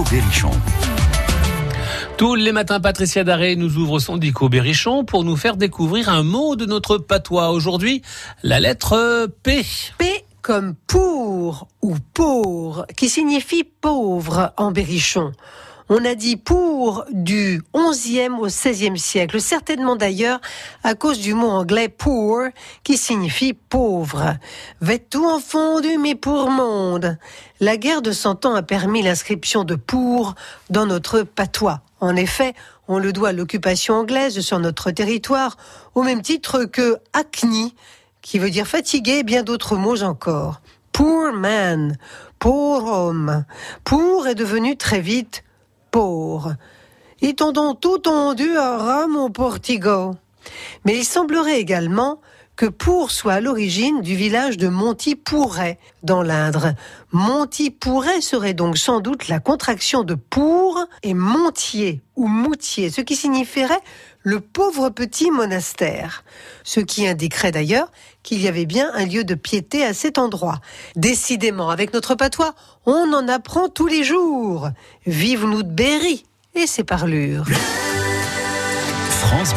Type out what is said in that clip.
Dico Berrichon. Tous les matins, Patricia Daré nous ouvre son dico berrichon pour nous faire découvrir un mot de notre patois. Aujourd'hui, la lettre P. P comme pour ou pour, qui signifie pauvre en berrichon. On a dit pour du 11e au 16e siècle, certainement d'ailleurs à cause du mot anglais poor qui signifie pauvre. tout enfant du mais pour monde? La guerre de Cent Ans a permis l'inscription de pour dans notre patois. En effet, on le doit à l'occupation anglaise sur notre territoire, au même titre que acne, qui veut dire fatigué, et bien d'autres mots encore. Poor man, pauvre homme. Pour est devenu très vite Ils t'ont donc tout tendu à Rome au Portigo. Mais il semblerait également que Pour soit à l'origine du village de Monty-Pourret, dans l'Indre. Monty-Pourret serait donc sans doute la contraction de Pour et Montier ou Moutier, ce qui signifierait le pauvre petit monastère. Ce qui indiquerait d'ailleurs qu'il y avait bien un lieu de piété à cet endroit. Décidément, avec notre patois, on en apprend tous les jours. Vive-nous de Berry et ses parlures. France.